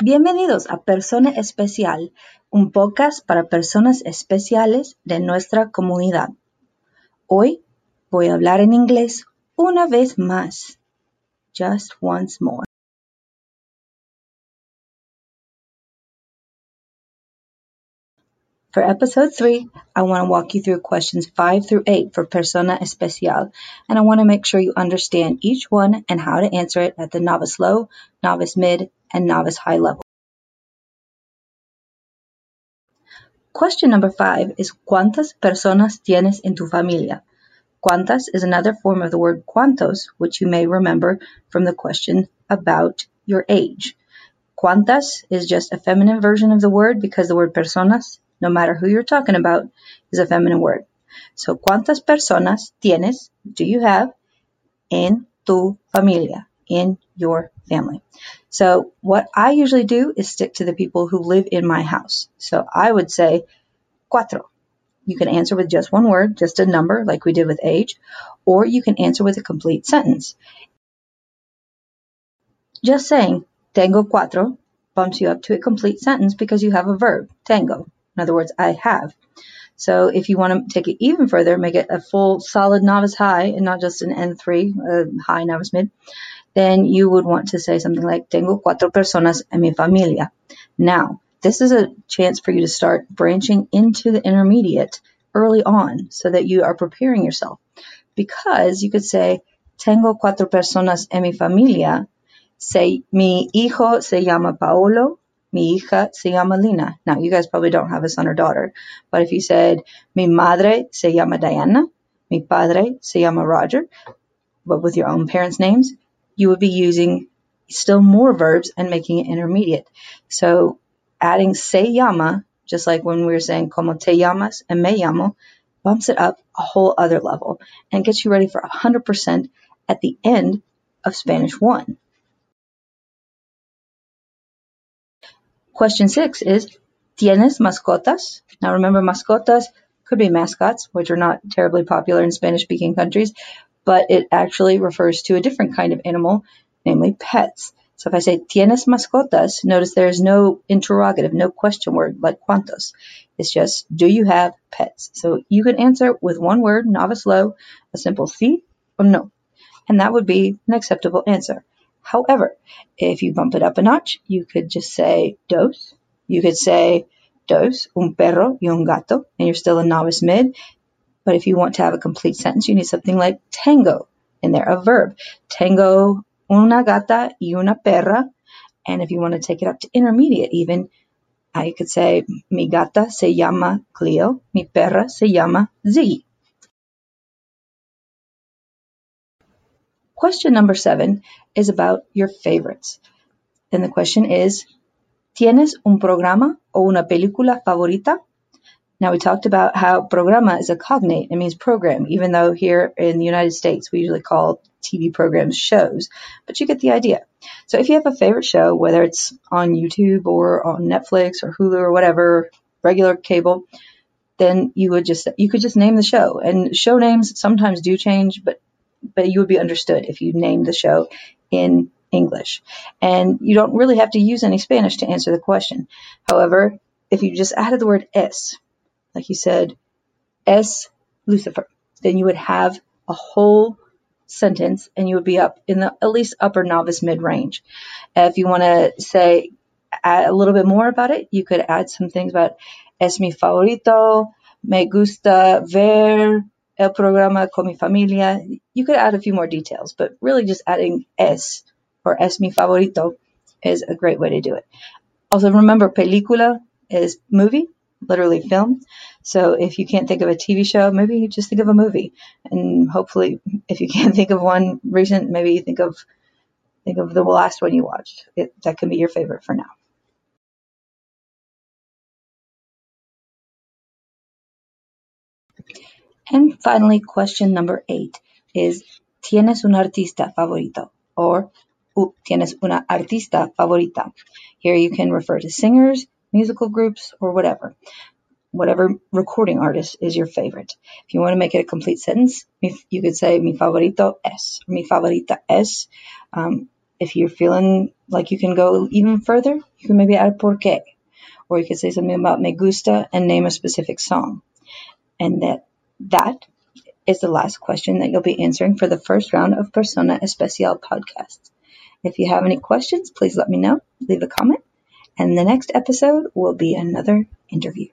Bienvenidos a Persona Especial, un podcast para personas especiales de nuestra comunidad. Hoy voy a hablar en inglés una vez más. Just once more. For episode 3, I want to walk you through questions 5 through 8 for Persona Especial, and I want to make sure you understand each one and how to answer it at the novice low, novice mid, and novice high level. Question number 5 is ¿Cuántas personas tienes en tu familia? Cuántas is another form of the word cuantos, which you may remember from the question about your age. Cuántas is just a feminine version of the word because the word personas no matter who you're talking about, is a feminine word. So, ¿cuántas personas tienes, do you have, en tu familia, in your family? So, what I usually do is stick to the people who live in my house. So, I would say cuatro. You can answer with just one word, just a number, like we did with age, or you can answer with a complete sentence. Just saying tengo cuatro bumps you up to a complete sentence because you have a verb, tengo. In other words, I have. So if you want to take it even further, make it a full solid novice high and not just an N3, a high novice mid, then you would want to say something like, Tengo cuatro personas en mi familia. Now, this is a chance for you to start branching into the intermediate early on so that you are preparing yourself. Because you could say, Tengo cuatro personas en mi familia. Say, mi hijo se llama Paolo. Mi hija se llama Lina. Now, you guys probably don't have a son or daughter, but if you said, Mi madre se llama Diana, mi padre se llama Roger, but with your own parents' names, you would be using still more verbs and making it intermediate. So, adding se llama, just like when we were saying como te llamas and me llamo, bumps it up a whole other level and gets you ready for 100% at the end of Spanish 1. Question six is, ¿Tienes mascotas? Now remember, mascotas could be mascots, which are not terribly popular in Spanish speaking countries, but it actually refers to a different kind of animal, namely pets. So if I say tienes mascotas, notice there is no interrogative, no question word like cuantos. It's just, do you have pets? So you can answer with one word, novice low, a simple sí or no. And that would be an acceptable answer. However, if you bump it up a notch, you could just say dos. You could say dos, un perro y un gato, and you're still a novice mid. But if you want to have a complete sentence, you need something like tengo in there, a verb. Tengo una gata y una perra. And if you want to take it up to intermediate even, I could say mi gata se llama Cleo, mi perra se llama Ziggy. Question number seven is about your favorites. And the question is, ¿Tienes un programa o una película favorita? Now we talked about how programa is a cognate. It means program, even though here in the United States we usually call TV programs shows, but you get the idea. So if you have a favorite show, whether it's on YouTube or on Netflix or Hulu or whatever, regular cable, then you would just, you could just name the show. And show names sometimes do change, but but you would be understood if you named the show in English. And you don't really have to use any Spanish to answer the question. However, if you just added the word es, like you said, es Lucifer, then you would have a whole sentence and you would be up in the at least upper novice mid range. If you want to say a little bit more about it, you could add some things about es mi favorito, me gusta ver el programa con mi familia. You could add a few more details, but really just adding es or es mi favorito is a great way to do it. Also remember película is movie, literally film. So if you can't think of a TV show, maybe you just think of a movie. And hopefully if you can't think of one recent, maybe you think of think of the last one you watched. It, that can be your favorite for now. And finally, question number eight is, ¿tienes un artista favorito? Or, ¿tienes una artista favorita? Here you can refer to singers, musical groups, or whatever. Whatever recording artist is your favorite. If you want to make it a complete sentence, you could say mi favorito es, mi favorita es. Um, if you're feeling like you can go even further, you can maybe add por qué. Or you could say something about me gusta and name a specific song. And that that is the last question that you'll be answering for the first round of Persona Especial podcasts. If you have any questions, please let me know. Leave a comment. And the next episode will be another interview.